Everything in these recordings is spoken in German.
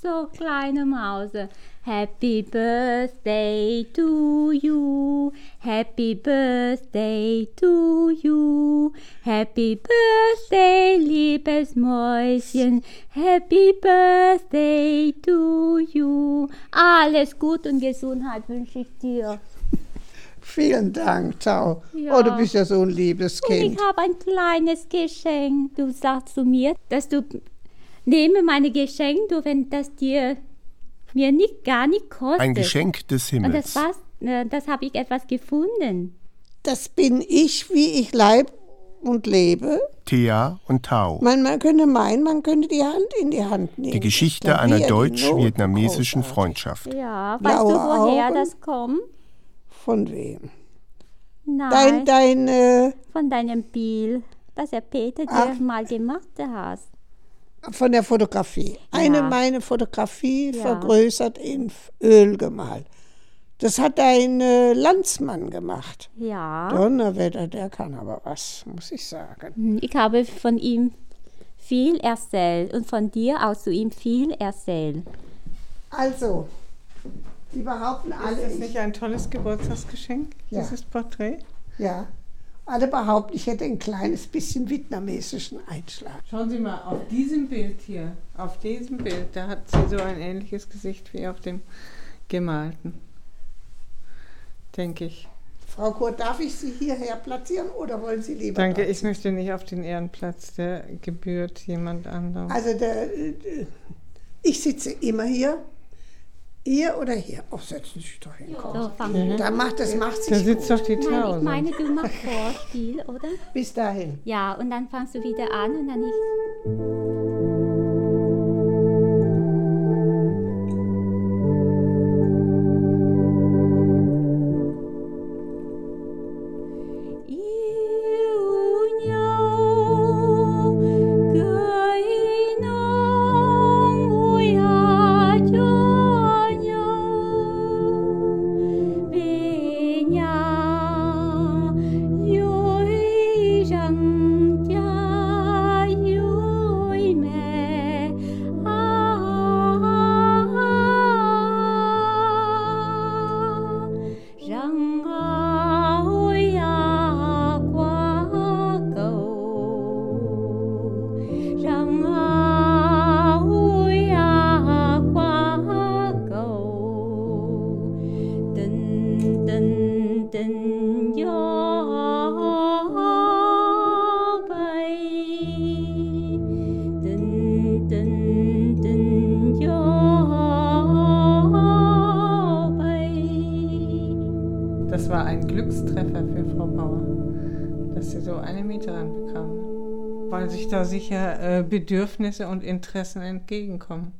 so kleine Mause. Happy Birthday to you. Happy Birthday to you. Happy Birthday, liebes Mäuschen. Happy Birthday to you. Alles gut und Gesundheit wünsche ich dir. Vielen Dank, ciao. Ja. Oh, du bist ja so ein liebes Und Kind. ich habe ein kleines Geschenk. Du sagst zu mir, dass du nehme meine Geschenke, wenn das dir mir nicht gar nicht kostet. Ein Geschenk des Und das Himmels. war's, das habe ich etwas gefunden. Das bin ich, wie ich leib und lebe. Thea und Tao. Man, man könnte meinen, man könnte die Hand in die Hand nehmen. Die Geschichte einer Klavier, die deutsch-vietnamesischen. Freundschaft. Ja, weißt Blaue du, woher Augen. das kommt? Von wem? Nein, Dein, dein, äh, von deinem Bild, das der Peter dir Ach. mal gemacht hast. Von der Fotografie. Eine Ja. meine Fotografie Ja. vergrößert in Öl gemalt. Das hat dein äh, Landsmann gemacht. Ja, Donnerwetter, der kann aber was, muss ich sagen. ich habe von ihm viel erzählt und von dir auch zu ihm viel erzählt. Also, die behaupten alle, Ist das ich, nicht ein tolles Geburtstagsgeschenk, Ja. dieses Porträt? ja, alle behaupten, ich hätte ein kleines bisschen vietnamesischen Einschlag. Schauen Sie mal, auf diesem Bild hier, auf diesem Bild, da hat sie so ein ähnliches Gesicht wie auf dem gemalten. Denke ich. Frau Kurt, darf ich Sie hierher platzieren oder wollen Sie lieber Danke, ich möchte nicht auf den Ehrenplatz, der gebührt jemand anderem. Also der, äh, ich sitze immer hier. Hier oder hier? Oh, setzen Sie sich doch hin. Komm. So, fang Da macht, das macht Da sich sitzt gut. doch die Nein, ich Tausend. meine, du machst Vorspiel, oder? Bis dahin. Ja, und dann fangst du wieder an und dann ich. Sicher äh, Bedürfnisse und Interessen entgegenkommen.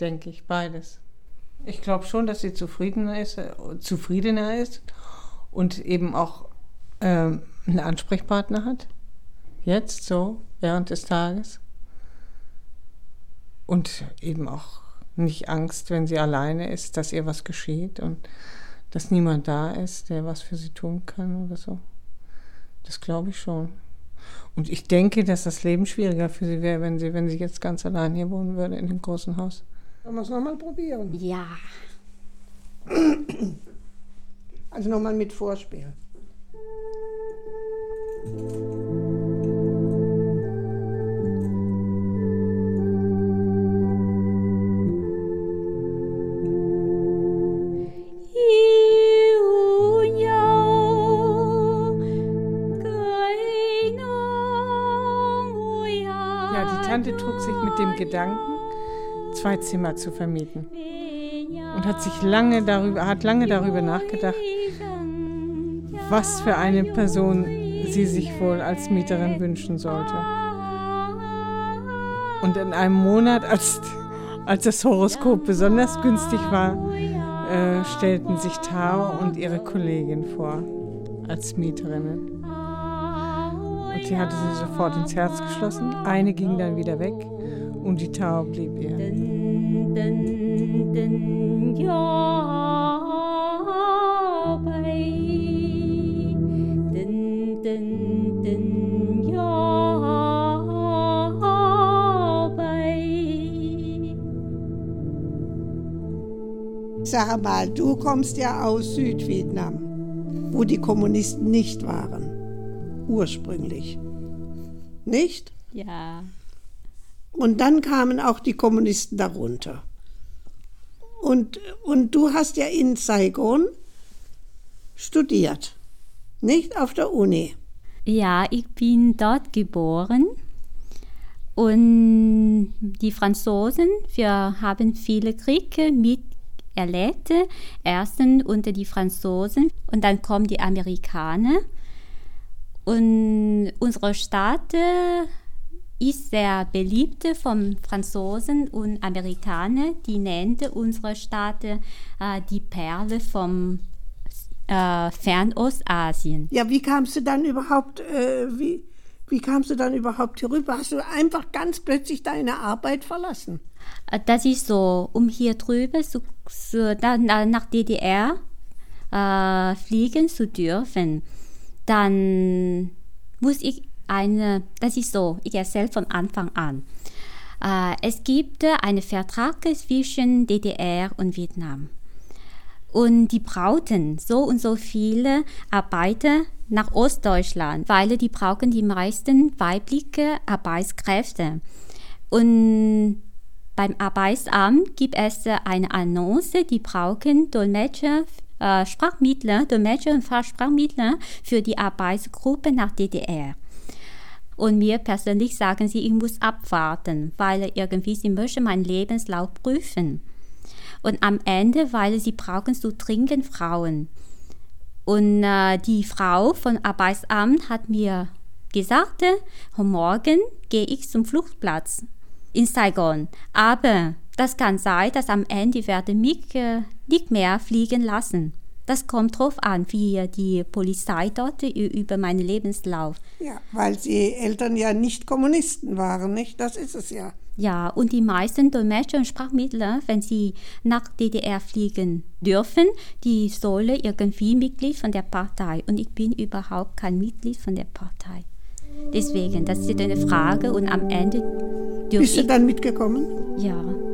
Denke ich, beides. Ich glaube schon, dass sie zufriedener ist, äh, zufriedener ist und eben auch ähm, einen Ansprechpartner hat. Jetzt so, während des Tages. Und eben auch nicht Angst, wenn sie alleine ist, dass ihr was geschieht und dass niemand da ist, der was für sie tun kann oder so. Das glaube ich schon. Und ich denke, dass das Leben schwieriger für sie wäre, wenn sie, wenn sie jetzt ganz allein hier wohnen würde in dem großen Haus. Sollen wir es nochmal probieren? Ja, Also nochmal mit Vorspiel. Gedanken, zwei Zimmer zu vermieten und hat sich lange darüber, hat lange darüber nachgedacht, was für eine Person sie sich wohl als Mieterin wünschen sollte. Und in einem Monat, als, als das Horoskop besonders günstig war, äh, stellten sich Tao und ihre Kollegin vor als Mieterinnen. Und sie hatte sie sofort ins Herz geschlossen. Eine ging dann wieder weg und die Tao blieb ihr. Sag mal, du kommst ja aus Südvietnam, wo die Kommunisten nicht waren. Ursprünglich. Nicht? Ja. Und dann kamen auch die Kommunisten darunter. Und, und du hast ja in Saigon studiert, nicht auf der Uni. Ja, ich bin dort geboren. Und die Franzosen, wir haben viele Kriege miterlebt. Erstens unter die Franzosen und dann kommen die Amerikaner. Und unsere Stadt ist sehr beliebt von Franzosen und Amerikanern. Die nennt unsere Stadt äh, die Perle vom äh, Fernostasien. Ja, wie kamst du dann überhaupt, äh, wie, wie kamst du dann überhaupt hier rüber? Hast du einfach ganz plötzlich deine Arbeit verlassen? Äh, Das ist so, um hier drüben zu, zu, na- na- nach DDR äh, fliegen zu dürfen, dann muss ich eine, das ist so, ich erzähle von Anfang an. Äh, es gibt äh, einen Vertrag zwischen DDR und Vietnam. Und die brauchten so und so viele Arbeiter nach Ostdeutschland, weil die brauchen die meisten weibliche Arbeitskräfte. Und beim Arbeitsamt gibt es eine Annonce, die brauchen Dolmetscher, äh, Sprachmittler, Dolmetscher und Fachsprachmittler für die Arbeitsgruppe nach DDR. Und mir persönlich sagen sie, ich muss abwarten, weil irgendwie sie möchten meinen Lebenslauf prüfen. Und am Ende, weil sie brauchen so dringend Frauen. Und äh, die Frau von Arbeitsamt hat mir gesagt, äh, morgen gehe ich zum Flugplatz in Saigon. Aber das kann sein, dass am Ende werde mich äh, nicht mehr fliegen lassen. Das kommt drauf an, wie die Polizei dort über meinen Lebenslauf. Ja, weil die Eltern ja nicht Kommunisten waren, nicht? Das ist es ja. Ja, und die meisten Dolmetscher und Sprachmittler, wenn sie nach DDR fliegen dürfen, die sollen irgendwie Mitglied von der Partei. Und ich bin überhaupt kein Mitglied von der Partei. Deswegen, das ist eine Frage und am Ende Bist du dann mitgekommen? Ja.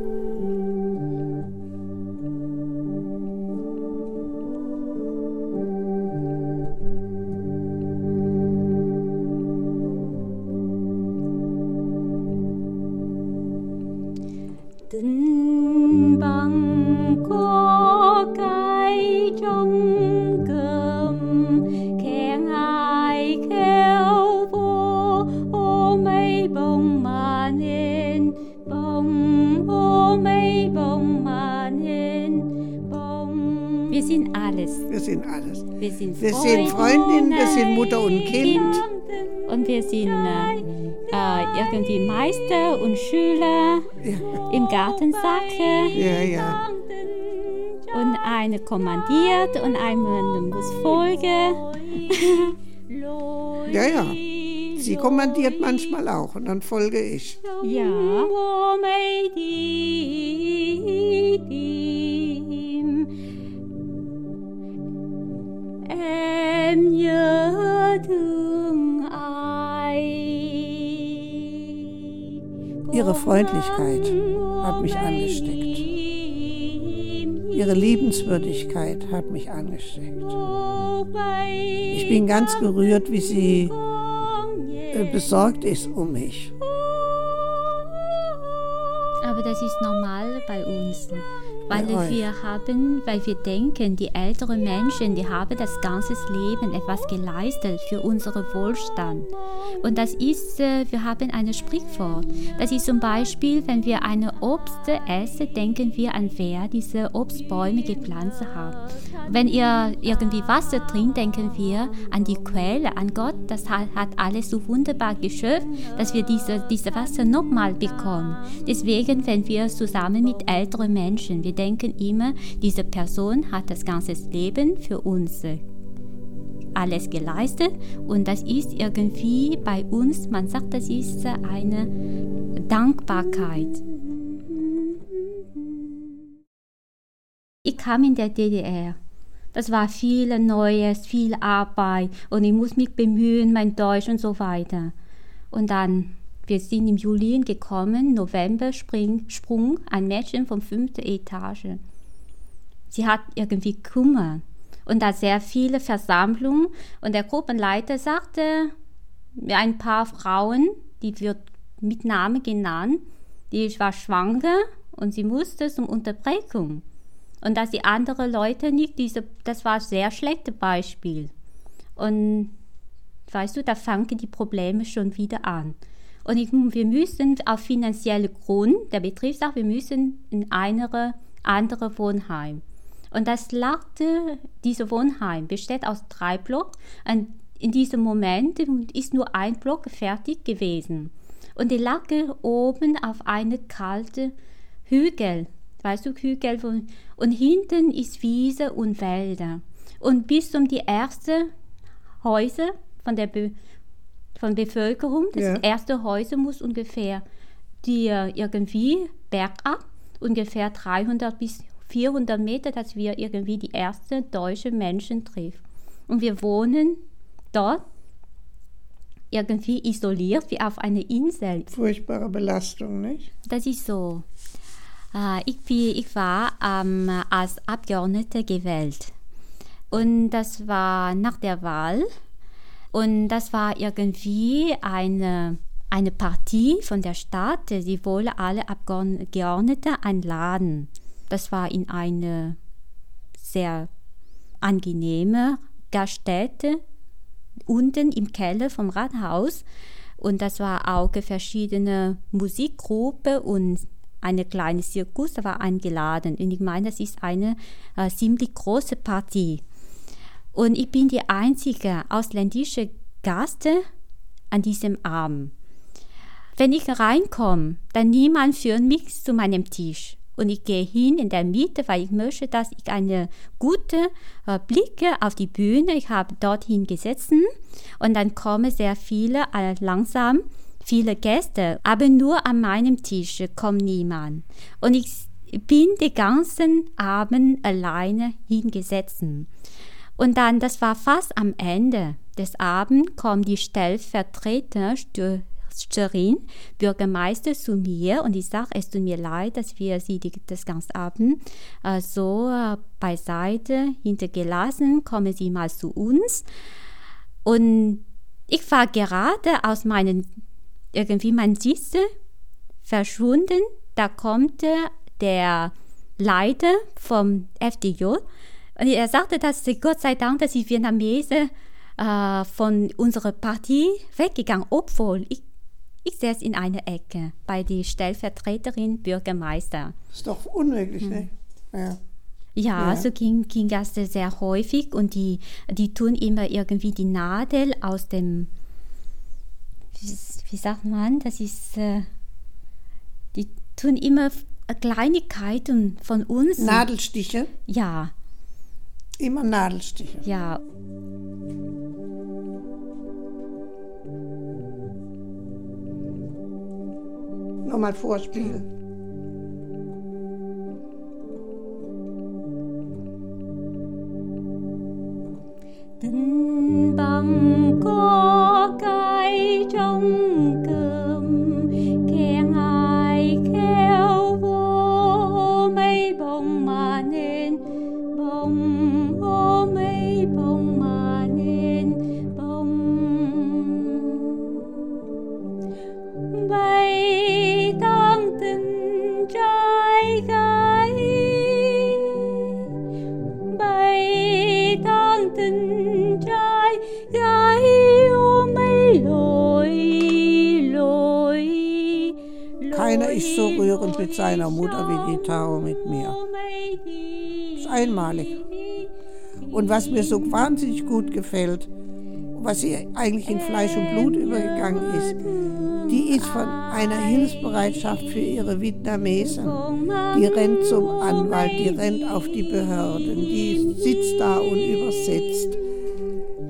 Wir sind alles. Wir sind alles. Wir sind, Wir sind Freundin, wir sind Mutter und Kind. Und wir sind äh, äh, irgendwie Meister und Schüler im Gartensache. Ja, ja. Und eine kommandiert und eine muss folgen. Ja, ja. Sie kommandiert manchmal auch und dann folge ich. Ja. Em nhớ thương ai Ihre Freundlichkeit hat mich angesteckt. Ihre Liebenswürdigkeit hat mich angesteckt. Ich bin ganz gerührt, wie sie äh, besorgt ist um mich. Aber das ist normal bei uns, weil wir haben, weil wir denken, die älteren Menschen, die haben das ganze Leben etwas geleistet für unseren Wohlstand. Und das ist, äh, wir haben ein Sprichwort. Das ist zum Beispiel, wenn wir eine Obst essen, denken wir an wer diese Obstbäume gepflanzt hat. Wenn ihr irgendwie Wasser trinkt, denken wir an die Quelle, an Gott. Das hat, hat alles so wunderbar geschöpft, dass wir diese, diese Wasser nochmal bekommen. Deswegen, wenn wir zusammen mit älteren Menschen, wir denken immer, diese Person hat das ganze Leben für uns äh, alles geleistet und das ist irgendwie bei uns, man sagt, das ist äh, eine Dankbarkeit. Ich kam in der DDR. Das war viel Neues, viel Arbeit und ich muss mich bemühen, mein Deutsch und so weiter. Und dann, wir sind im Juli gekommen, November spring, Sprung, ein Mädchen von fünfter Etage. sie hat irgendwie Kummer. Und da sehr viele Versammlungen und der Gruppenleiter sagte, ein paar Frauen, die wird mit Namen genannt, die war schwanger und sie musste zum Unterbrechung. Und dass die anderen Leute nicht, diese, das war ein sehr schlechtes Beispiel. Und weißt du, da fangen die Probleme schon wieder an. Und ich, wir müssen auf finanzielle Grund, der Betrieb sagt, wir müssen in eine andere Wohnheim. Und das lagte, diese Wohnheim besteht aus drei Blocks. Und in diesem Moment ist nur ein Block fertig gewesen. Und die lag oben auf eine kalte Hügel. Weißt du, Hügel. Und hinten ist Wiese und Wälder. Und bis um die ersten Häuser von der von Bevölkerung, das ja. erste Häuser muss ungefähr die irgendwie bergab, ungefähr 300 bis 400 Meter, dass wir irgendwie die ersten deutschen Menschen treffen. Und wir wohnen dort irgendwie isoliert wie auf einer Insel. Furchtbare Belastung, nicht? Das ist so. Äh, ich, bin, ich war ähm, als Abgeordnete gewählt. Und das war nach der Wahl. Und das war irgendwie eine, eine Partie von der Stadt. Sie wollen alle Abgeordnete einladen. Das war in eine sehr angenehme Gaststätte unten im Keller vom Rathaus. Und das war auch verschiedene Musikgruppen und eine kleine Zirkus war eingeladen. Und ich meine, das ist eine äh, ziemlich große Party. Und ich bin die einzige ausländische Gaste an diesem Abend. Wenn ich reinkomme, dann niemand führt mich zu meinem Tisch und ich gehe hin in der Mitte, weil ich möchte, dass ich eine gute äh, Blicke auf die Bühne, ich habe dorthin gesessen und dann kommen sehr viele äh, langsam viele Gäste, aber nur an meinem Tisch kommt niemand und ich bin den ganzen Abend alleine hingesetzt. Und dann, das war fast am Ende des Abends, kommen die Stellvertreter Scherin, Bürgermeister, zu mir und ich sage, es tut mir leid, dass wir sie die, das ganze Abend äh, so äh, beiseite hintergelassen, kommen Sie mal zu uns. Und ich war gerade aus meinen, irgendwie mein Sitze verschwunden, da kommt der Leiter vom FDJ er sagte, dass Gott sei Dank, dass die Vietnamesen äh, von unserer Partie weggegangen, obwohl ich ich saß in einer Ecke bei der Stellvertreterin Bürgermeister. Das ist doch unmöglich, hm. ne? Ja. Ja, ja, so ging, ging das sehr häufig und die, die tun immer irgendwie die Nadel aus dem, wie, wie sagt man, das ist, äh, die tun immer Kleinigkeiten von uns. Nadelstiche? Ja. Immer Nadelstiche. Ja. nochmal vorspielen. Tình bằng có cái trong rührend mit seiner Mutter wie die Tao mit mir. Das ist einmalig. Und was mir so wahnsinnig gut gefällt, was ihr eigentlich in Fleisch und Blut übergegangen ist, die ist von einer Hilfsbereitschaft für ihre Vietnamesen. Die rennt zum Anwalt, die rennt auf die Behörden, die sitzt da und übersetzt.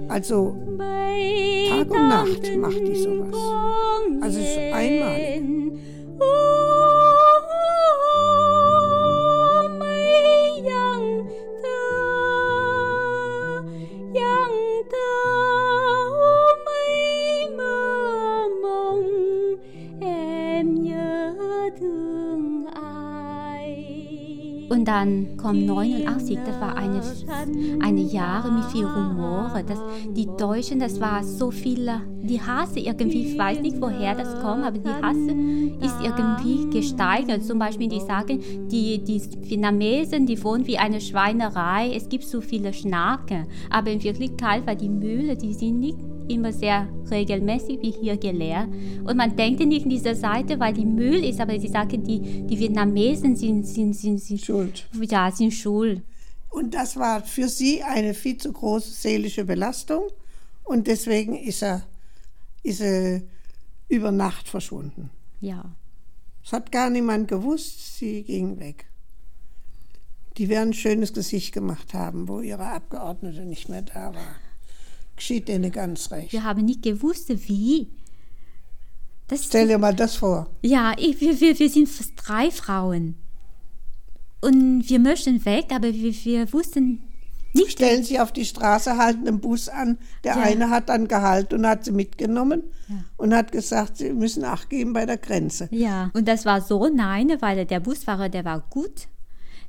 Also Tag und Nacht macht die sowas. Also es ist einmalig. Dann kommt 89, das war eine, eine Jahre mit viel Rumore. Das, die Deutschen, das war so viele, die Hasse irgendwie, ich weiß nicht, woher das kommt, aber die Hasse ist irgendwie gesteigert. Zum Beispiel, die sagen, die, die Vietnamesen, die wohnen wie eine Schweinerei, es gibt so viele Schnarke. Aber in Wirklichkeit war die Mühle, die sind nicht immer sehr regelmäßig wie hier gelehrt. Und man denkt nicht in dieser Seite, weil die Müll ist, aber sie sagen, die, die Vietnamesen sind, sind, sind, sind Schuld. Ja, sind schuld. Und das war für sie eine viel zu große seelische Belastung. Und deswegen ist er, ist er über Nacht verschwunden. Ja. Es hat gar niemand gewusst, sie ging weg. Die werden ein schönes Gesicht gemacht haben, wo ihre Abgeordnete nicht mehr da war geschieht denen ganz recht. Wir haben nicht gewusst, wie. Das Stell dir mal das vor. Ja, ich, wir, wir, wir sind fast drei Frauen. Und wir möchten weg, aber wir, wir wussten nicht. Stellen Sie auf die Straße, halten einen Bus an. Der ja. eine hat dann gehalten und hat sie mitgenommen ja. und hat gesagt, sie müssen Acht geben bei der Grenze. Ja, und das war so, nein, weil der Busfahrer, der war gut.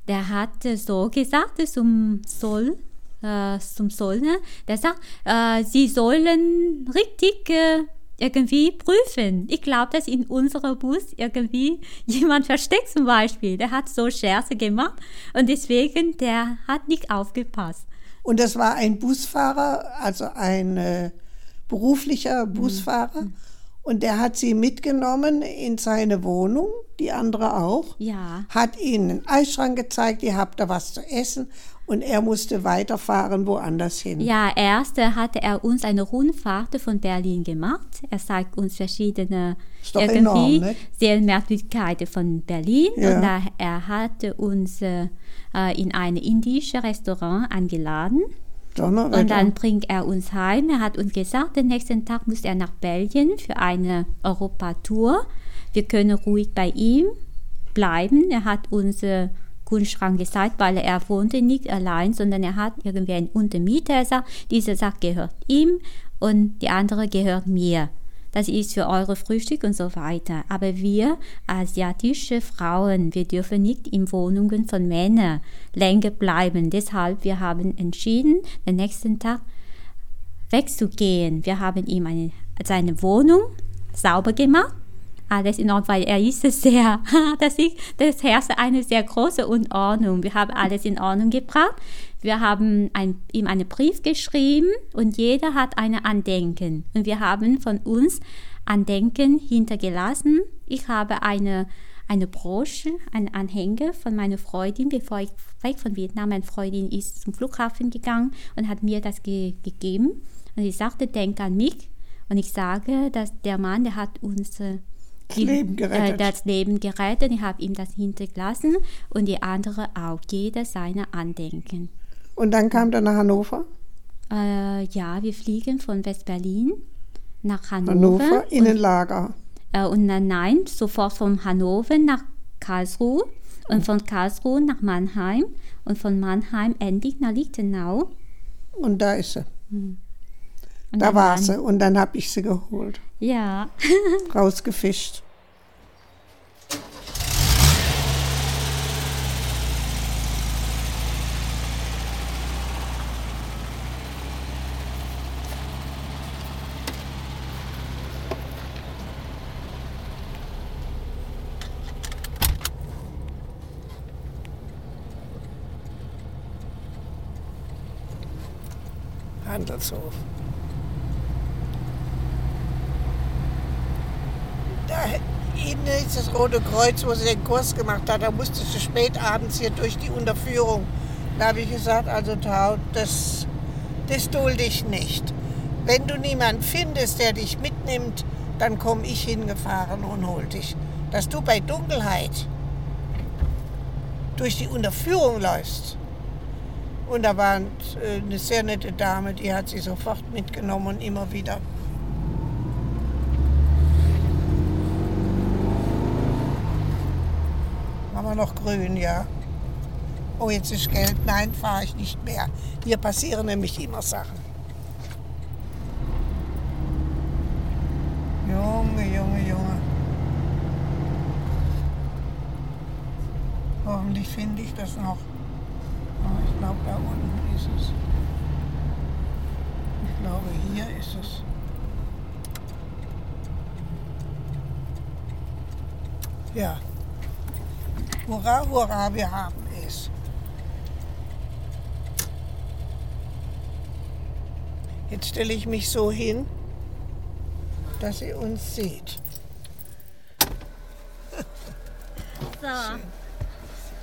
Der hat so gesagt, zum Soll äh, zum Soll, ne? der sagt, äh, sie sollen richtig äh, irgendwie prüfen. Ich glaube, dass in unserem Bus irgendwie jemand versteckt zum Beispiel. Der hat so Scherze gemacht und deswegen, der hat nicht aufgepasst. Und das war ein Busfahrer, also ein äh, beruflicher. Busfahrer. Mhm. Und der hat sie mitgenommen in seine Wohnung, die andere auch. Ja. Hat ihnen einen Eisschrank gezeigt, ihr habt da was zu essen und er musste weiterfahren woanders hin. Ja, erst hatte er uns eine Rundfahrt von Berlin gemacht. Er zeigt uns verschiedene irgendwie enorm, Sehenswürdigkeiten von Berlin. Ja. Und da, er hatte uns äh, in ein indisches Restaurant eingeladen. Und dann bringt er uns heim. Er hat uns gesagt, den nächsten Tag muss er nach Belgien für eine Europatour. Wir können ruhig bei ihm bleiben. Er hat uns äh, Kühlschrank gezeigt, weil er wohnte nicht allein, sondern er hat irgendwie einen Untermieter. sagt, diese Sache gehört ihm und die andere gehört mir. Das ist für eure Frühstück und so weiter. Aber wir, asiatische Frauen, wir dürfen nicht in Wohnungen von Männern länger bleiben. Deshalb, wir haben entschieden, den nächsten Tag wegzugehen. Wir haben ihm eine, seine Wohnung sauber gemacht alles in Ordnung, weil er ist sehr, das, ist, das herrscht eine sehr große Unordnung. Wir haben alles in Ordnung gebracht. Wir haben ein, ihm einen Brief geschrieben und jeder hat eine Andenken. Und wir haben von uns Andenken hintergelassen. Ich habe eine, eine Brosche, einen Anhänger von meiner Freundin, bevor ich weg von Vietnam, meine Freundin ist zum Flughafen gegangen und hat mir das ge gegeben. Und sie sagte, denk an mich. Und ich sage, dass der Mann, der hat uns äh, das Leben gerettet. Äh, das Leben gerettet. Ich habe ihm das hinterlassen und die andere auch. Jeder seine Andenken. Und dann kam er nach Hannover? Äh, ja, wir fliegen von West-Berlin nach Hannover. Hannover in ein Lager. Äh, und dann, nein, sofort von Hannover nach Karlsruhe und von Karlsruhe nach Mannheim und von Mannheim endlich nach Lichtenau. Und da ist sie. Hm. da war sie und dann habe ich sie geholt. Ja. rausgefischt. Handelshof. da hinten ist das Rote Kreuz, wo sie den Kurs gemacht hat. Da musste sie spät abends hier durch die Unterführung. Da habe ich gesagt, also Tau, das, das dulde ich nicht. Wenn du niemanden findest, der dich mitnimmt, dann komme ich hingefahren und hol dich. Dass du bei Dunkelheit durch die Unterführung läufst. Und da war äh, eine sehr nette Dame, die hat sie sofort mitgenommen und immer wieder. wir noch grün, ja. Oh, jetzt ist gelb. Nein, fahre ich nicht mehr. Hier passieren nämlich immer Sachen. Junge, Junge, Junge. Hoffentlich finde ich das noch. Ich glaube, da unten ist es. Ich glaube, hier ist es. Ja. Hurra, hurra, wir haben es. Jetzt stelle ich mich so hin, dass ihr uns seht. So,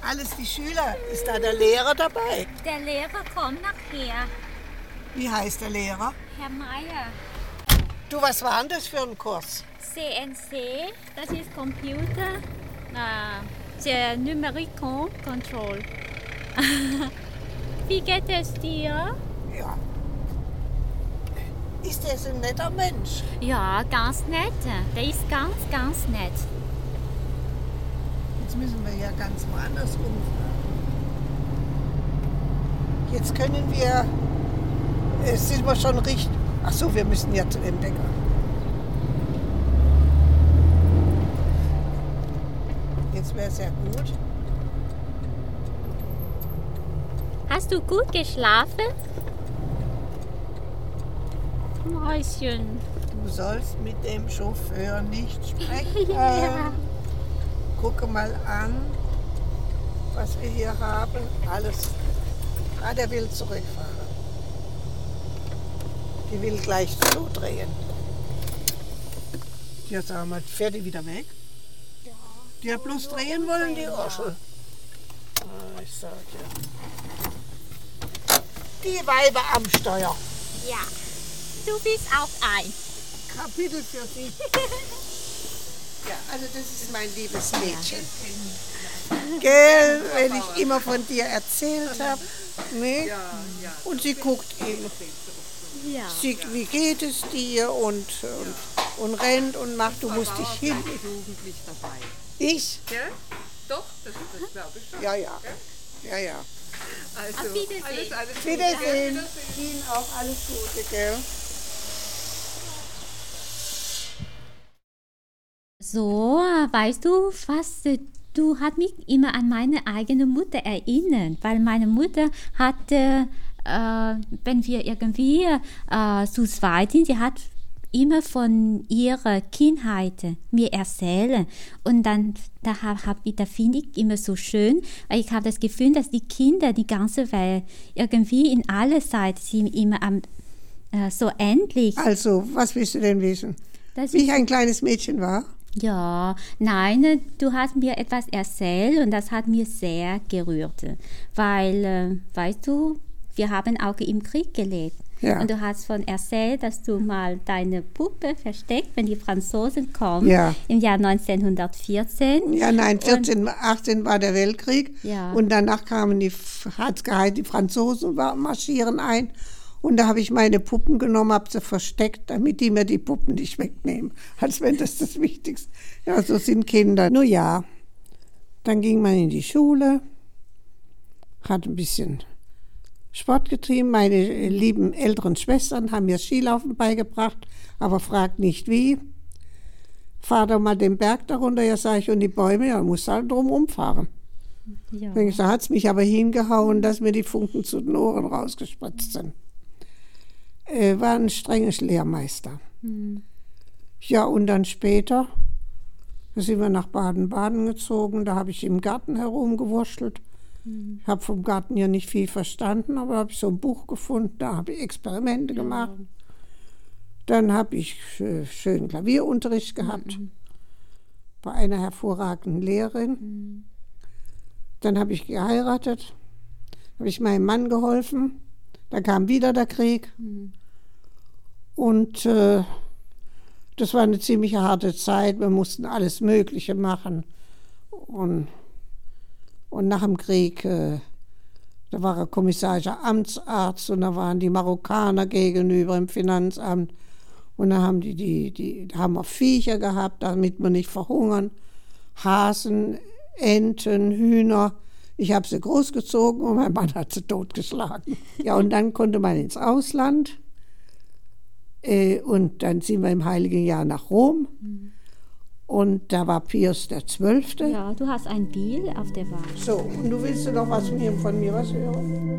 Alles die Schüler. Ist da der Lehrer dabei? der Lehrer kommt nachher. Wie heißt der Lehrer? Herr Meier. Du, was war denn das für ein Kurs? CNC, das ist Computer. C'est Numerical Control. Wie geht es dir? Ja. Ist das ein netter Mensch? Ja, ganz nett. Der ist ganz, ganz nett. Jetzt müssen wir ja ganz woanders rumfahren. Jetzt können wir. äh, sind wir schon richtig. Ach so, wir müssen ja zu dem Bäcker. Jetzt wäre es ja gut. Hast du gut geschlafen? Mäuschen. Du sollst mit dem Chauffeur nicht sprechen. Ja. Gucke mal an, was wir hier haben. Alles. Ah, der will zurückfahren. Die will gleich zudrehen. Ja, sag mal, fährt die wieder weg? Ja. Die hat bloß drehen wollen, die Orschel. Ah, ich sag ja. Die Weiber am Steuer. Ja. Du bist auch ein. Kapitel für Sie. Ja, also das ist mein liebes Mädchen. Gell, wenn ich immer von dir erzählt habe. Ne? Und sie guckt immer. Ja. Sie, wie geht es dir? Und, und, und rennt und macht, du musst dich hin. Ich? Gell? Doch, das, das glaube ich schon. Ja, ja. Ja, ja. Also, Auf Wiedersehen. Alles, alles Wiedersehen. Ihnen auch alles Gute, gell? So, weißt du, was äh, du hast mich immer an meine eigene Mutter erinnert, weil meine Mutter hatte, äh, wenn wir irgendwie äh, zu zweit sind, sie hat immer von ihrer Kindheit mir erzählen und dann da hab, hab ich, da finde ich immer so schön, weil ich habe das Gefühl, dass die Kinder die ganze Welt irgendwie in aller Zeit sind immer am äh, so endlich. Also, was willst du denn wissen? Das Wie ich ein kleines Mädchen war? Ja, nein, äh, du hast mir etwas erzählt und das hat mir sehr gerührt, weil, äh, weißt du, wir haben auch im Krieg gelebt. Ja. Und du hast von erzählt, dass du mal deine Puppe versteckt, wenn die Franzosen kommen, Ja. im Jahr 1914. Ja, nein, 14, 18 war der Weltkrieg. Ja. Und danach kamen die, hat's geheißen, die Franzosen marschieren ein. Und da habe ich meine Puppen genommen, habe sie versteckt, damit die mir die Puppen nicht wegnehmen. Als wenn das das Wichtigste Ja, so sind Kinder. Nur ja, dann ging man in die Schule, hat ein bisschen Sport getrieben. Meine lieben älteren Schwestern haben mir Skilaufen beigebracht, aber fragt nicht wie. Fahr doch mal den Berg darunter, ja, sag ich, und die Bäume, ja, musst halt drum rumfahren. Ja. Da hat es mich aber hingehauen, dass mir die Funken zu den Ohren rausgespritzt sind. Äh, war ein strenger Lehrmeister. Ja, und dann später da sind wir nach Baden-Baden gezogen. Da habe ich im Garten herumgewurschtelt. Ich habe vom Garten ja nicht viel verstanden, aber habe ich so ein Buch gefunden. Da habe ich Experimente gemacht. Dann habe ich äh, schön Klavierunterricht gehabt bei einer hervorragenden Lehrerin. Dann habe ich geheiratet, habe ich meinem Mann geholfen. Dann kam wieder der Krieg. Und äh, das war eine ziemlich harte Zeit. Wir mussten alles Mögliche machen. Und, und nach dem Krieg, äh, da war er kommissarischer Amtsarzt und da waren die Marokkaner gegenüber im Finanzamt. Und da haben die, die, die da haben wir Viecher gehabt, damit wir nicht verhungern. Hasen, Enten, Hühner. Ich habe sie großgezogen und mein Mann hat sie totgeschlagen. Ja, und dann konnte man ins Ausland. Äh, und dann sind wir im Heiligen Jahr nach Rom. Und da war Pius der Zwölfte. Ja, du hast ein Bild auf der Wand. So, und du willst noch was von mir, von mir was hören?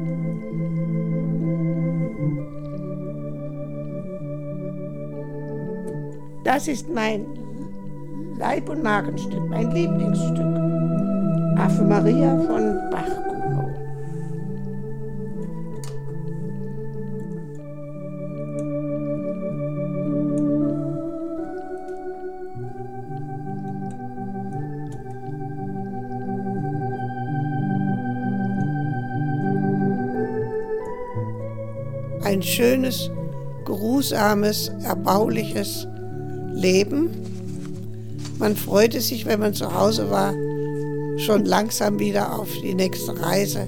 Das ist mein Leib- und Magenstück, mein Lieblingsstück. Ave Maria von Bach-Gounod. Ein schönes, geruhsames, erbauliches Leben. Man freute sich, wenn man zu Hause war, schon langsam wieder auf die nächste Reise.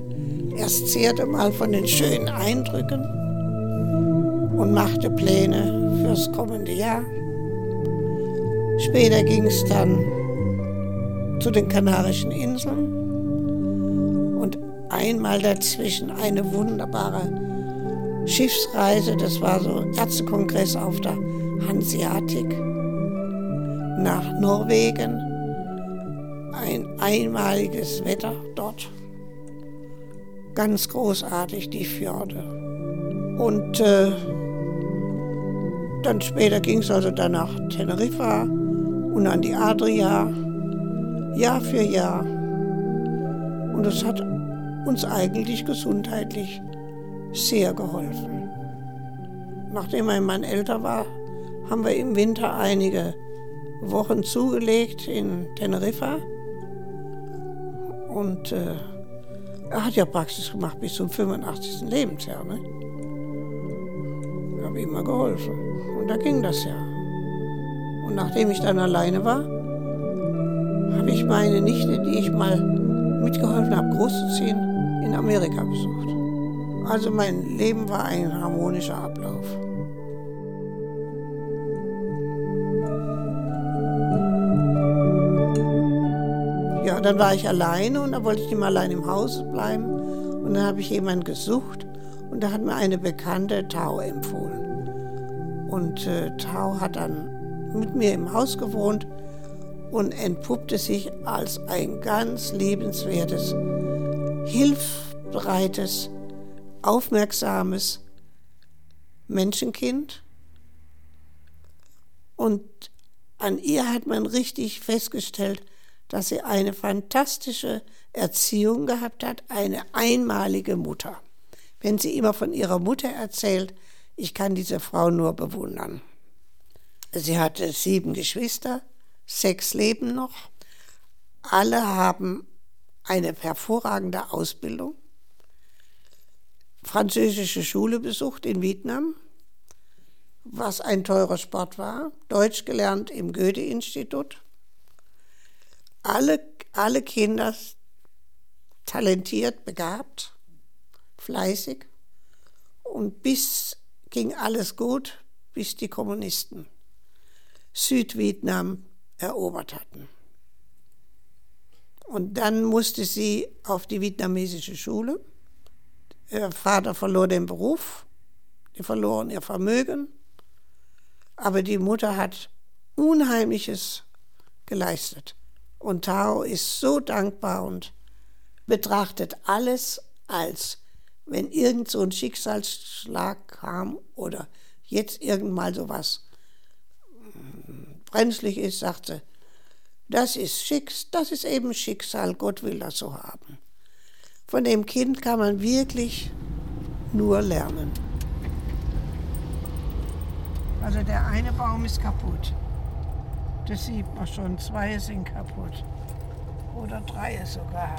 Erst zehrte mal von den schönen Eindrücken und machte Pläne fürs kommende Jahr. Später ging es dann zu den Kanarischen Inseln und einmal dazwischen eine wunderbare Schiffsreise. Das war so Ärztekongress auf der Hanseatic nach Norwegen. Ein einmaliges Wetter dort. Ganz großartig, die Fjorde. Und äh, dann später ging es also dann nach Teneriffa und an die Adria, Jahr für Jahr. Und es hat uns eigentlich gesundheitlich sehr geholfen. Nachdem mein Mann älter war, haben wir im Winter einige Wochen zugelegt in Teneriffa. Und äh, er hat ja Praxis gemacht bis zum 85. Lebensjahr. Ne? Ich habe immer geholfen. Und da ging das ja. Und nachdem ich dann alleine war, habe ich meine Nichte, die ich mal mitgeholfen habe, großzuziehen, in Amerika besucht. Also mein Leben war ein harmonischer Ablauf. Ja, dann war ich alleine und da wollte ich nicht mehr allein im Haus bleiben. Und dann habe ich jemanden gesucht und da hat mir eine bekannte Tau empfohlen. Und äh, Tau hat dann mit mir im Haus gewohnt und entpuppte sich als ein ganz liebenswertes, hilfsbereites, aufmerksames Menschenkind. Und an ihr hat man richtig festgestellt, dass sie eine fantastische Erziehung gehabt hat, eine einmalige Mutter. Wenn sie immer von ihrer Mutter erzählt, ich kann diese Frau nur bewundern. Sie hatte sieben Geschwister, sechs leben noch. Alle haben eine hervorragende Ausbildung. Französische Schule besucht in Vietnam, was ein teurer Sport war. Deutsch gelernt im Goethe-Institut alle, alle Kinder talentiert, begabt, fleißig. Und bis ging alles gut, bis die Kommunisten Südvietnam erobert hatten. Und dann musste sie auf die vietnamesische Schule. Ihr Vater verlor den Beruf, die verloren ihr Vermögen, aber die Mutter hat Unheimliches geleistet. Und Tao ist so dankbar und betrachtet alles als, wenn irgend so ein Schicksalsschlag kam oder jetzt irgendwann so was brenzlig ist, sagt sie, das ist Schicks, das ist eben Schicksal, Gott will das so haben. Von dem Kind kann man wirklich nur lernen. Also der eine Baum ist kaputt. Das sieht man schon, zwei sind kaputt. Oder drei sogar.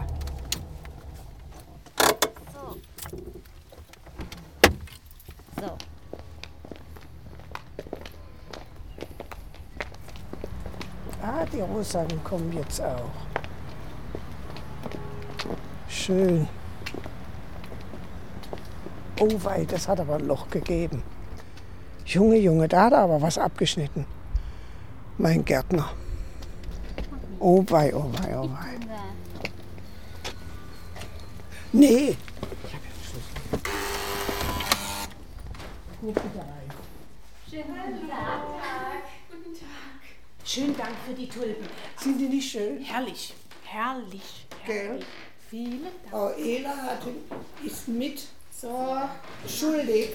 So. So. Ah, die Rosanen kommen jetzt auch. Schön. Oh wei, das hat aber ein Loch gegeben. Junge, Junge, da hat er aber was abgeschnitten. Mein Gärtner. Oh wei, oh wei, oh wei. Nee. Schönen Dank für die Tulpen. Sind die nicht schön? Herrlich, herrlich, Gell? herrlich. Vielen Dank. Frau Ehler hat, ist mit schuldig,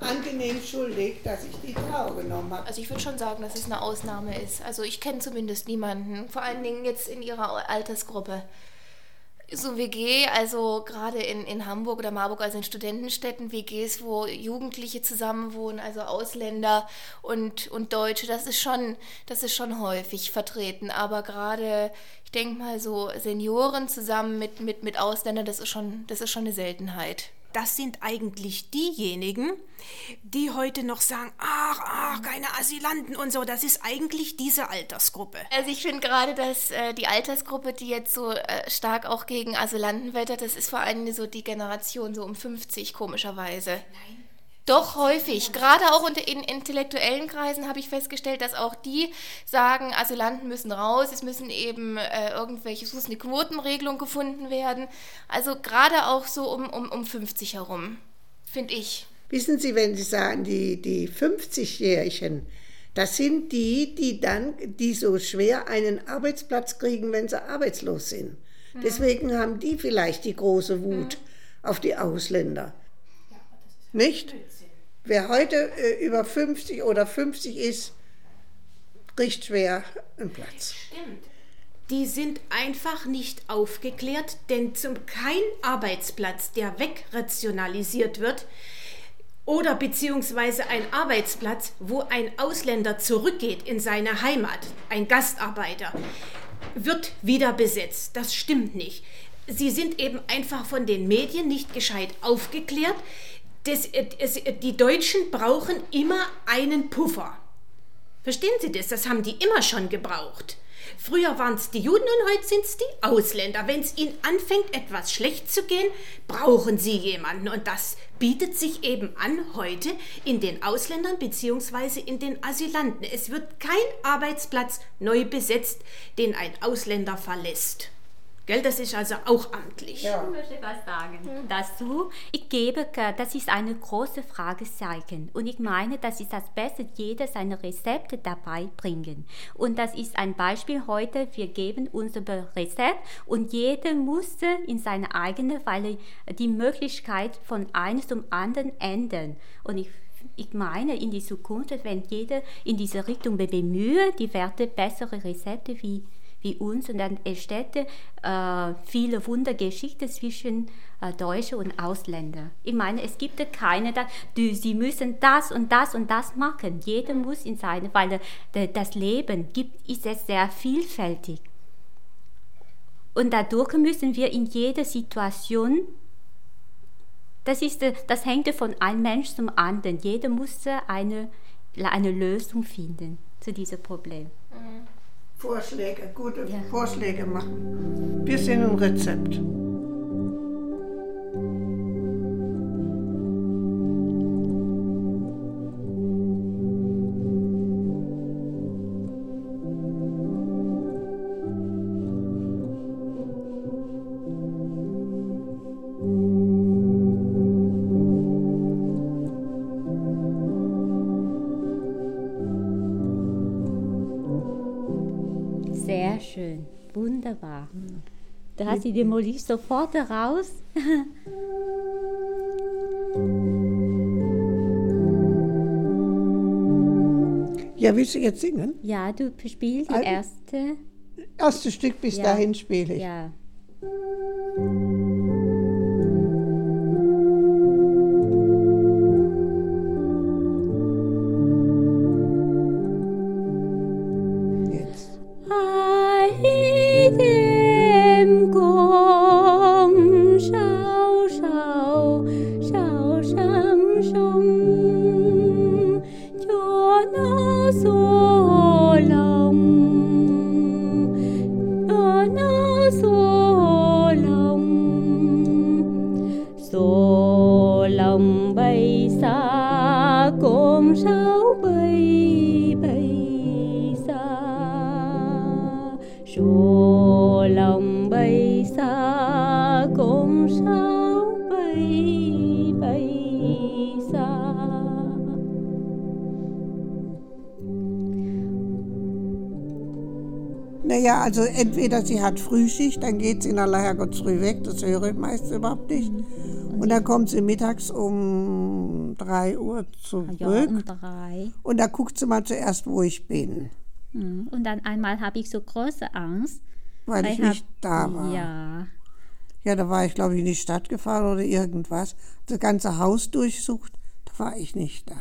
angenehm schuldig, dass ich die Trau genommen habe. Also ich würde schon sagen, dass es eine Ausnahme ist. Also ich kenne zumindest niemanden, vor allen Dingen jetzt in ihrer Altersgruppe. So WG, also gerade in, in Hamburg oder Marburg, also in Studentenstädten, WGs, wo Jugendliche zusammenwohnen, also Ausländer und, und Deutsche, das ist schon, das ist schon häufig vertreten. Aber gerade, ich denke mal, so Senioren zusammen mit, mit, mit Ausländern, das ist schon, das ist schon eine Seltenheit das sind eigentlich diejenigen, die heute noch sagen, ach, ach, keine Asylanten und so. Das ist eigentlich diese Altersgruppe. Also ich finde gerade, dass äh, die Altersgruppe, die jetzt so äh, stark auch gegen Asylanten wettert, das ist vor allem so die Generation so um 50 komischerweise. Nein. Doch häufig. Gerade auch unter in intellektuellen Kreisen habe ich festgestellt, dass auch die sagen, Asylanten müssen raus, es müssen eben äh, irgendwelche, es muss eine Quotenregelung gefunden werden. Also gerade auch so um, um, um 50 herum, finde ich. Wissen Sie, wenn Sie sagen, die, die 50-Jährigen, das sind die, die dann, die so schwer einen Arbeitsplatz kriegen, wenn sie arbeitslos sind. Mhm. Deswegen haben die vielleicht die große Wut mhm. auf die Ausländer. Ja, Nicht? Wer heute äh, über 50 oder 50 ist, kriegt schwer einen Platz. Stimmt. Die sind einfach nicht aufgeklärt, denn zum kein Arbeitsplatz, der wegrationalisiert wird, oder beziehungsweise ein Arbeitsplatz, wo ein Ausländer zurückgeht in seine Heimat, ein Gastarbeiter, wird wieder besetzt. Das stimmt nicht. Sie sind eben einfach von den Medien nicht gescheit aufgeklärt das, das, die Deutschen brauchen immer einen Puffer. Verstehen Sie das? Das haben die immer schon gebraucht. Früher waren es die Juden und heute sind es die Ausländer. Wenn es ihnen anfängt, etwas schlecht zu gehen, brauchen sie jemanden. Und das bietet sich eben an heute in den Ausländern bzw. in den Asylanten. Es wird kein Arbeitsplatz neu besetzt, den ein Ausländer verlässt. Gell, das ist also auch amtlich. Ja. Ich möchte was sagen mhm. dazu. Ich gebe, das ist eine große Fragezeichen. Und ich meine, das ist das Beste, jeder seine Rezepte dabei bringen. Und das ist ein Beispiel heute. Wir geben unser Rezept und jeder muss in seine eigene, weil die Möglichkeit von eines zum anderen ändern. Und ich ich meine, in die Zukunft, wenn jeder in diese Richtung bemüht, die werden bessere Rezepte wie wie uns und dann entsteht äh, viele Wundergeschichten zwischen äh, Deutschen und Ausländern. Ich meine, es gibt keine, die, sie müssen das und das und das machen. Jeder muss in seine, weil das Leben gibt, ist es sehr vielfältig. Und dadurch müssen wir in jeder Situation das, ist, das hängt von einem Mensch zum anderen. Jeder muss eine, eine Lösung finden zu diesem Problem. Mhm. Vorschläge, gute ja. Vorschläge machen. Wir sind ein Rezept. Da hat sie die Molly sofort raus. Ja, willst du jetzt singen? Ja, du spielst die erste. Erste Stück bis ja. dahin spiele ich. Ja. Also entweder sie hat Frühschicht, dann geht sie in aller Herrgott früh weg, das höre ich meist überhaupt nicht. Und dann kommt sie mittags um 3 Uhr zurück. Ja, um drei. Und da guckt sie mal zuerst, wo ich bin, Mhm. Und dann einmal habe ich so große Angst. weil ich hab- nicht da war. Ja, Ja, da war ich, glaube ich, in die Stadt gefahren oder irgendwas. Das ganze Haus durchsucht, da war ich nicht da.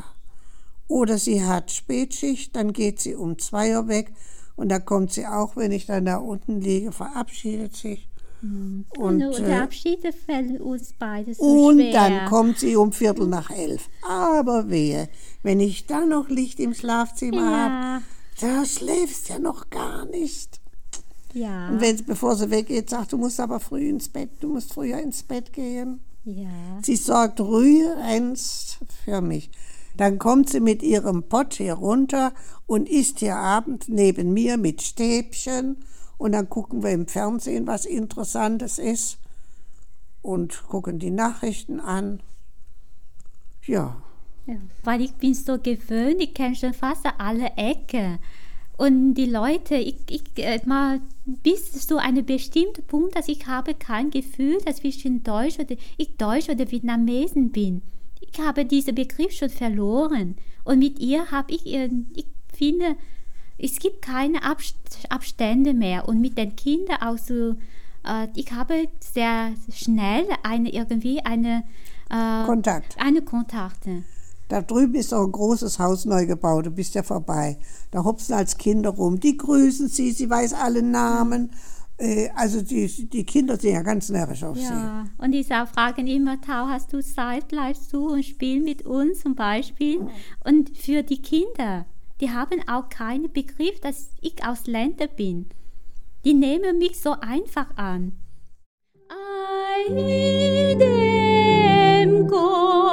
Oder sie hat Spätschicht, dann geht sie um zwei Uhr weg und da kommt sie auch, wenn ich dann da unten liege, verabschiedet sich. und, Und, und äh, der Abschied fällt uns beide so und schwer. dann kommt sie um Viertel nach elf. Aber wehe, wenn ich dann noch Licht im Schlafzimmer habe, ja, da schläfst ja noch gar nicht. ja, Und wenn, bevor sie weggeht, sagt, du musst aber früh ins Bett, du musst früher ins Bett gehen. ja. Sie sorgt rührend für mich. Dann kommt sie mit ihrem Pott hier runter und isst hier abends neben mir mit Stäbchen. Und dann gucken wir im Fernsehen, was Interessantes ist. Und gucken die Nachrichten an. Ja, Ja, weil ich bin so gewöhnt, ich kenne schon fast alle Ecken. Und die Leute, ich, ich äh, mal bis zu einem bestimmten Punkt, dass ich habe kein Gefühl, dass ich Deutsch oder ich Deutsch oder Vietnamesen bin. Ich habe diesen Begriff schon verloren. Und mit ihr habe ich, ich finde, es gibt keine Abst Abstände mehr. Und mit den Kindern auch so, äh, ich habe sehr schnell eine irgendwie eine äh, Kontakt. eine Kontakte. Da drüben ist auch ein großes Haus neu gebaut, du bist ja vorbei. Da hopsen als Kinder rum, die grüßen sie, sie weiß alle Namen. Äh, Also die, die Kinder sind ja ganz närrisch auf sie. Ja, und die sa- fragen immer, Tau, hast du Zeit, bleibst du und spiel mit uns zum Beispiel. Und für die Kinder, die haben auch keinen Begriff, dass ich Ausländer bin. Die nehmen mich so einfach an. Ai đêm cùng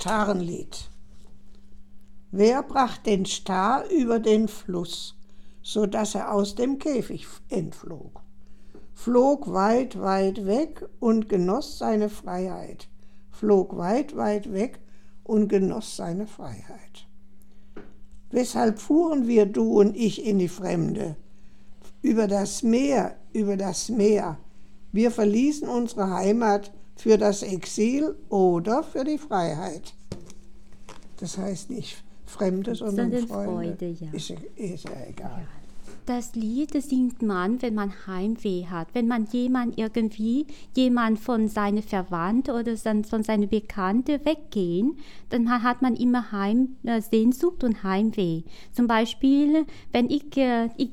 Das Starrenlied. Wer bracht den Star über den Fluss, so dass er aus dem Käfig entflog? Flog weit, weit weg und genoss seine Freiheit. Flog weit, weit weg und genoss seine Freiheit. Weshalb fuhren wir, du und ich, in die Fremde? Über das Meer, über das Meer. Wir verließen unsere Heimat für das Exil oder für die Freiheit. Das heißt nicht Fremde, sondern, Sondern Freunde. Freude, ja. Ist, ist ja egal. Das Lied singt man, wenn man Heimweh hat, wenn man jemand irgendwie, jemand von seinen Verwandten oder von seinen Bekannten weggehen, dann ha- hat man immer Heim, äh, Sehnsucht und Heimweh. Zum Beispiel, wenn ich, äh, ich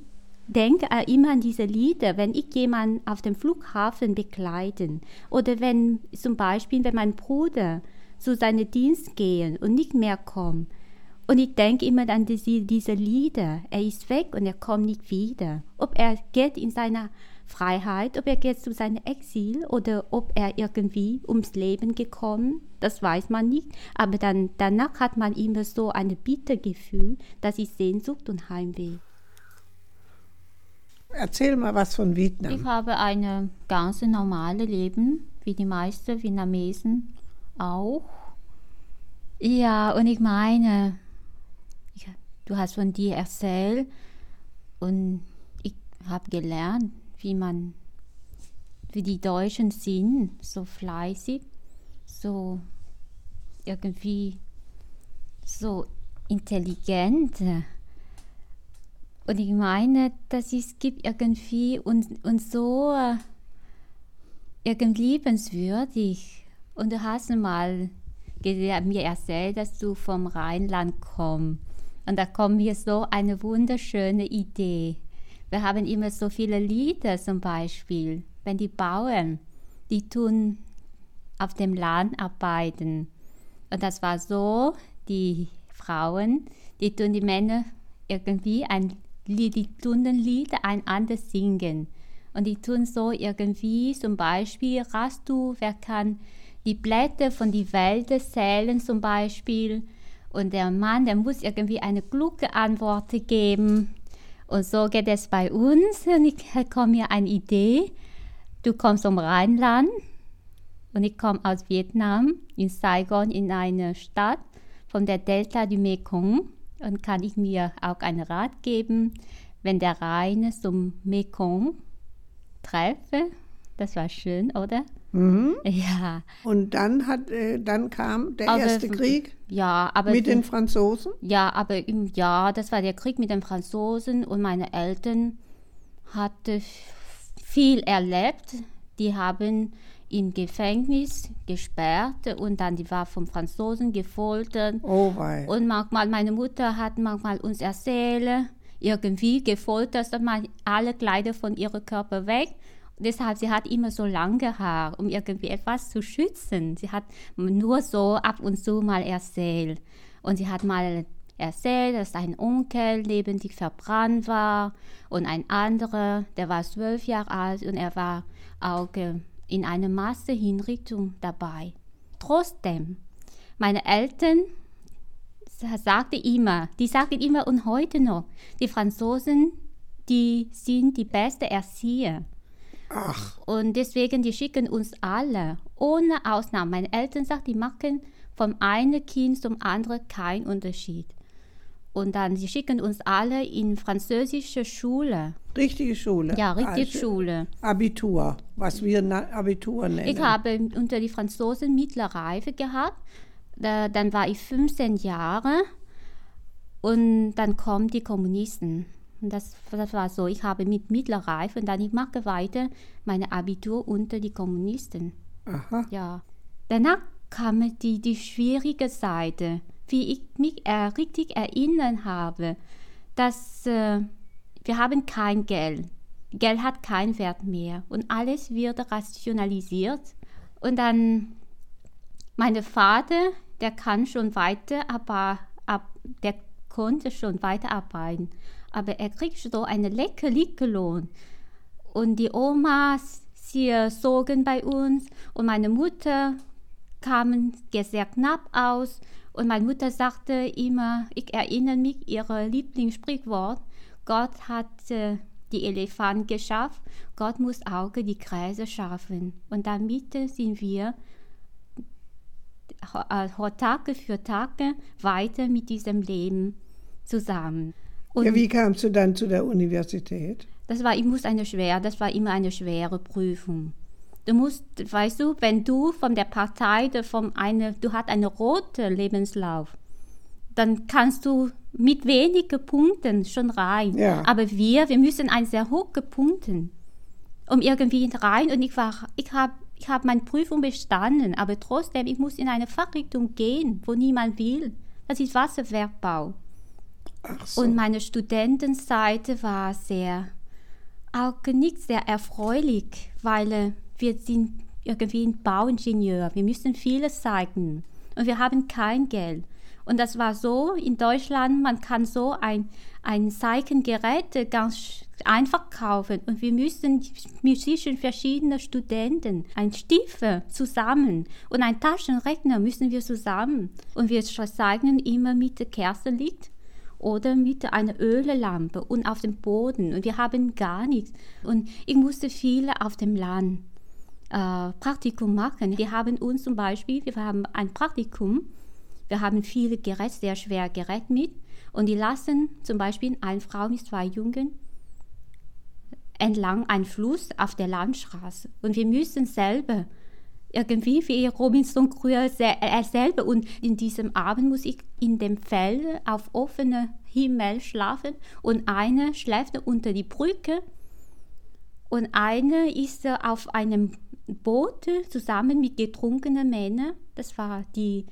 denke äh, immer an diese Lieder, wenn ich jemanden auf dem Flughafen begleiten oder wenn zum Beispiel, wenn mein Bruder zu seinem Dienst gehen und nicht mehr kommt, und ich denke immer an diese, diese Lieder. Er ist weg und er kommt nicht wieder. Ob er geht in seiner Freiheit, ob er geht zu seinem Exil oder ob er irgendwie ums Leben gekommen, das weiß man nicht. Aber dann, danach hat man immer so ein Bittergefühl, das ist Sehnsucht und Heimweh. Erzähl mal was von Ich Vietnam. habe ein ganz normales Leben, wie die meisten Vietnamesen auch. Ja, und ich meine, ich, du hast von dir erzählt und ich habe gelernt, wie man, wie die Deutschen sind, so fleißig, so irgendwie so intelligent. Und ich meine, dass es gibt irgendwie und, und so äh, irgendwie liebenswürdig. Und du hast mal mir erzählt, dass du vom Rheinland kommst. Und da kommt mir so eine wunderschöne Idee. Wir haben immer so viele Lieder zum Beispiel. Wenn die Bauern, die tun auf dem Land arbeiten. Und das war so, die Frauen, die tun die Männer irgendwie ein Lied, die tun ein Lied einander singen. Und die tun so irgendwie zum Beispiel, rast du, wer kann die Blätter von die Wälder zählen zum Beispiel. Und der Mann, der muss irgendwie eine kluge Antwort geben. Und so geht es bei uns. Und ich komme mir eine Idee. Du kommst vom Rheinland und ich komme aus Vietnam, in Saigon, in eine Stadt von der Delta du Mekong. Und kann ich mir auch einen Rat geben, wenn der Rhein zum Mekong treffe. Das war schön, oder? Mhm. Ja. Und dann, hat, äh, dann kam der Aber- Erste Krieg Ja, aber mit den Franzosen. Ja, aber im Jahr, das war der Krieg mit den Franzosen und meine Eltern hatten viel erlebt. Die haben im Gefängnis gesperrt und dann die war vom Franzosen gefoltert. Oh wei. Und manchmal, meine Mutter hat manchmal uns erzählt, irgendwie gefoltert, dass man alle Kleider von ihrem Körper weg. Deshalb, sie hat immer so lange Haar, um irgendwie etwas zu schützen. Sie hat nur so ab und zu mal erzählt. Und sie hat mal erzählt, dass ein Onkel lebendig verbrannt war und ein anderer, der war zwölf Jahre alt und er war auch in einer Massenhinrichtung dabei. Trotzdem, meine Eltern sagte immer, die sagten immer und heute noch, die Franzosen, die sind die beste Erzieher. Ach, Und deswegen, die schicken uns alle, ohne Ausnahme. Meine Eltern sagen, die machen vom einen Kind zum anderen keinen Unterschied. Und dann, sie schicken uns alle in französische Schule. richtige Schule. Ja, richtig Also Schule. Abitur, was wir Abitur nennen. Ich habe unter die Franzosen mittlere Reife gehabt. Da, dann war ich 15 Jahre und dann kommen die Kommunisten. Und das, das war so, ich habe mit mittlerer Reife und dann ich mache weiter meine Abitur unter die Kommunisten. Aha. Ja. Danach kam die, die schwierige Seite, wie ich mich äh, richtig erinnern habe, dass äh, wir haben kein Geld. Geld hat keinen Wert mehr und alles wird rationalisiert. Und dann mein Vater, der kann schon weiter, aber ab, der konnte schon weiterarbeiten. Aber er kriegt so einen leckerlichen Lohn. Und die Omas, sie sorgen bei uns und meine Mutter kamen sehr knapp aus. Und meine Mutter sagte immer, ich erinnere mich, ihr Lieblingssprichwort, Gott hat äh, die Elefanten geschafft, Gott muss auch die Kreise schaffen. Und damit sind wir äh, Tage für Tage weiter mit diesem Leben zusammen. Und Ja, wie kamst du dann zu der Universität? das war, ich muss eine schwere, das war immer eine schwere Prüfung. Du musst, weißt du, wenn du von der Partei, von eine, du hast einen roten Lebenslauf, dann kannst du mit wenigen Punkten schon rein. Ja. Aber wir, wir müssen ein sehr hohe Punkten, um irgendwie rein. Und ich war, ich habe, ich habe meine Prüfung bestanden, aber trotzdem, ich muss in eine Fachrichtung gehen, wo niemand will. Das ist Wasserwerkbau. So. Und meine Studentenseite war sehr, auch nicht sehr erfreulich, weil äh, wir sind irgendwie ein Bauingenieur. Wir müssen vieles zeigen und wir haben kein Geld. Und das war so in Deutschland, man kann so ein, ein Zeichengerät ganz einfach kaufen und wir müssen zwischen verschiedenen Studenten ein Stiefel zusammen und ein Taschenrechner müssen wir zusammen und wir zeichnen immer mit Kerzenlicht oder mit einer Öllampe und auf dem Boden und wir haben gar nichts. Und ich musste viele auf dem Land äh, Praktikum machen. Wir haben uns zum Beispiel, wir haben ein Praktikum, wir haben viele Gerät, sehr schwer Gerät mit. Und die lassen zum Beispiel eine Frau mit zwei Jungen entlang einen Fluss auf der Landstraße. Und wir müssen selber irgendwie wie Robinson Crusoe äh, selber. Und in diesem Abend muss ich in dem Feld auf offenem Himmel schlafen. Und eine schläft unter die Brücke. Und eine ist auf einem Boot zusammen mit getrunkenen Männern. Das war die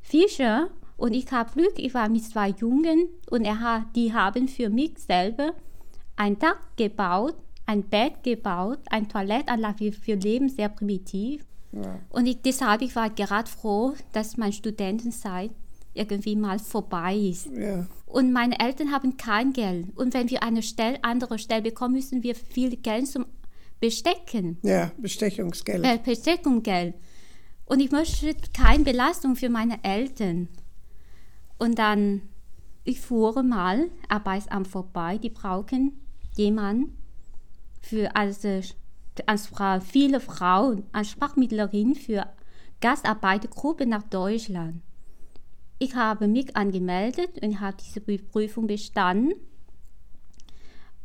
Fischer und ich habe Glück, ich war mit zwei Jungen und er hat, die haben für mich selber ein Dach gebaut, ein Bett gebaut, ein Toilettanlage. Wir, wir leben sehr primitiv. Und ich, deshalb ich war gerade froh, dass meine Studentenzeit irgendwie mal vorbei ist. Ja. Und meine Eltern haben kein Geld. Und wenn wir eine Stelle, andere Stelle bekommen, müssen wir viel Geld zum Bestecken. Ja, Bestechungsgeld. Äh, Besteckungsgeld. Und ich möchte keine Belastung für meine Eltern. Und dann, ich fuhr mal Arbeitsamt vorbei, die brauchen jemanden für, also, als Frau, viele Frauen, als Sprachmittlerin für Gastarbeitergruppe nach Deutschland. Ich habe mich angemeldet und habe diese Prüfung bestanden.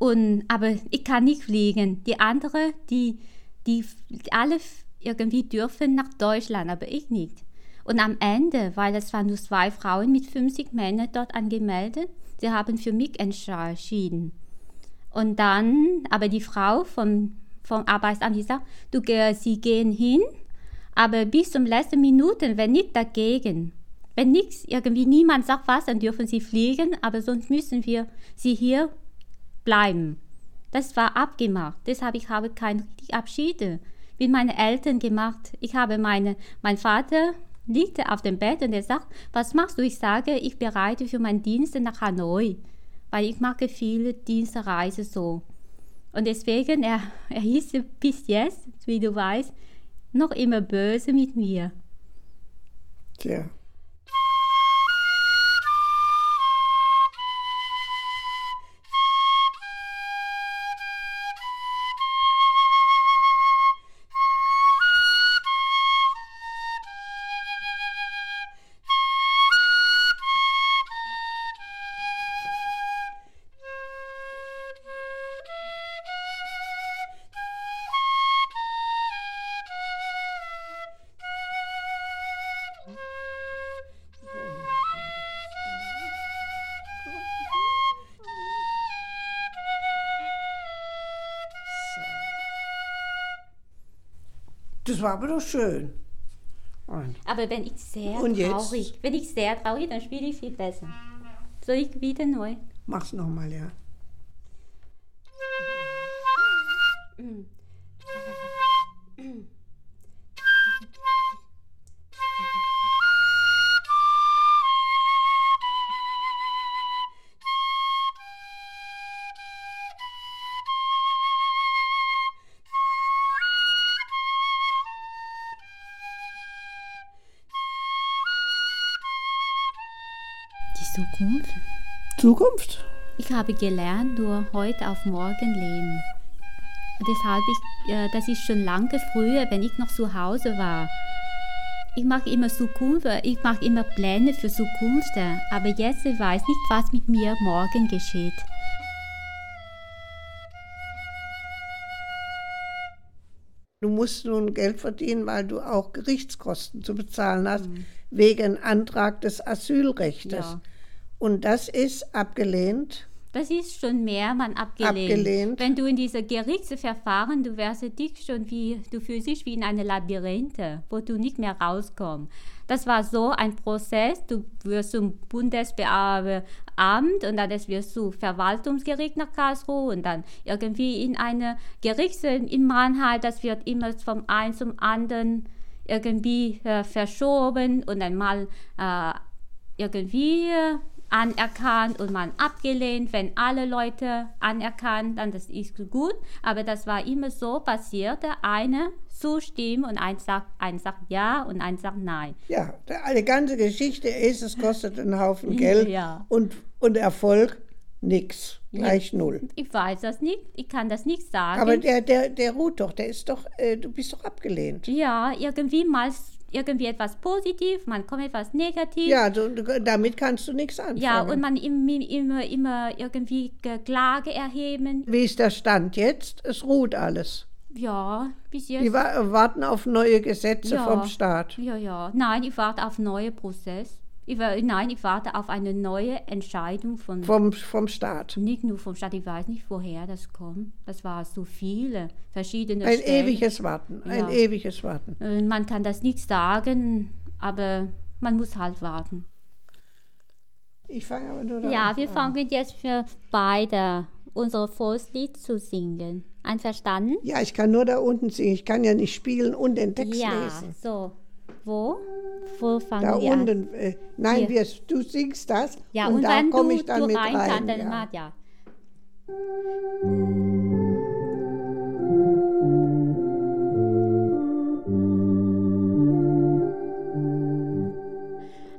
Und, aber ich kann nicht fliegen. Die anderen, die, die alle irgendwie dürfen nach Deutschland, aber ich nicht. Und am Ende, weil es waren nur zwei Frauen mit 50 Männern dort angemeldet, sie haben für mich entschieden. Und dann, aber die Frau vom, vom Arbeitsamt, die sagt, du, sie gehen hin, aber bis zum letzten Minuten, wenn nicht dagegen. Wenn nichts, irgendwie niemand sagt was, dann dürfen sie fliegen, aber sonst müssen wir sie hier bleiben. Das war abgemacht. Deshalb ich habe keine Abschiede mit meinen Eltern gemacht. Ich habe meine, mein Vater liegt auf dem Bett und er sagt, was machst du? Ich sage, ich bereite für meinen Dienst nach Hanoi, weil ich mache viele Dienstreisen so. Und deswegen, er, er ist bis jetzt, wie du weißt, noch immer böse mit mir. Tja. Das war aber doch schön. Und Aber wenn ich sehr Und jetzt? traurig, wenn ich sehr traurig, dann spiele ich viel besser. Soll ich wieder neu? mach's nochmal, ja. Zukunft? Ich habe gelernt, nur heute auf morgen leben. Deshalb, ich, äh, das ist schon lange früher, wenn ich noch zu Hause war. Ich mache immer Zukunft, ich mache immer Pläne für Zukunft, aber jetzt weiß nicht, was mit mir morgen geschieht. Du musst nun Geld verdienen, weil du auch Gerichtskosten zu bezahlen hast, wegen Antrag des Asylrechtes. Ja. Und das ist abgelehnt. Das ist schon mehrmals abgelehnt. Abgelehnt. Wenn du in diese Gerichtsverfahren, du wirst dich schon wie, du fühlst dich wie in eine Labyrinthe, wo du nicht mehr rauskommst. Das war so ein Prozess, du wirst zum Bundesbeamte und dann wirst du Verwaltungsgericht nach Karlsruhe und dann irgendwie in eine Gerichts in Mannheim, das wird immer vom einen zum anderen irgendwie äh, verschoben und dann mal äh, irgendwie äh, anerkannt und man abgelehnt. Wenn alle Leute anerkannt, dann das ist gut. Aber das war immer so passiert, der eine zustimmt und ein sagt, ein sagt ja und ein sagt nein. Ja, die ganze Geschichte ist, es kostet einen Haufen Geld Ja. und, und Erfolg nix, gleich null. Ich weiß das nicht, ich kann das nicht sagen. Aber der, der, der ruht doch, der ist doch, äh, du bist doch abgelehnt. ja, irgendwie mal irgendwie etwas positiv, man kommt etwas negativ. Ja, du, damit kannst du nichts anfangen. Ja, und man im- immer, immer irgendwie Ge- Klage erheben. Wie ist der Stand jetzt? Es ruht alles. Ja, bis jetzt. Die wa warten auf neue Gesetze Ja. vom Staat. Ja, ja. Nein, ich warte auf neue Prozess. Ich, nein, ich warte auf eine neue Entscheidung von Vom, vom Staat. nicht nur vom Staat. Ich weiß nicht, woher das kommt. Das war so viele verschiedene Ein Stellen. ewiges Warten, ein Ja. ewiges Warten. Äh, Man kann das nicht sagen, aber man muss halt warten. Ich fange aber nur Ja, an. wir fangen jetzt für beide unser Volkslied zu singen. Einverstanden? Ja, ich kann nur da unten singen. Ich kann ja nicht spielen und den Text ja, lesen. so. Wo? Wo fangen Da wir an? unten. Äh, nein, wir, du singst das Ja, und, und, da komme ich dann mit rein rein. dann ja. mach ja.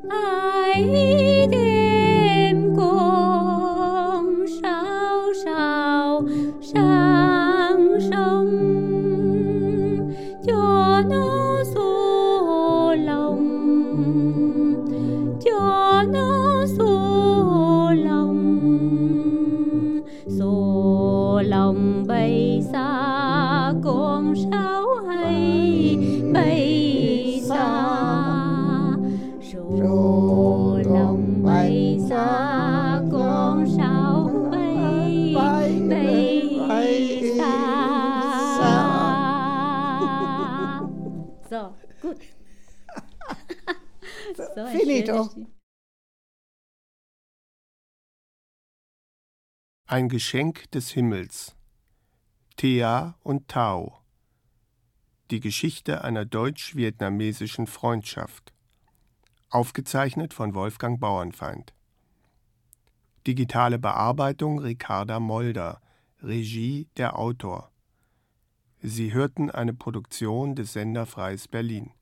Ai Lied. Ein Geschenk des Himmels. Thea und Tao. Die Geschichte einer deutsch-vietnamesischen Freundschaft. Aufgezeichnet von Wolfgang Bauernfeind. Digitale Bearbeitung Ricarda Molder. Regie der Autor. Sie hörten eine Produktion des Sender Freies Berlin.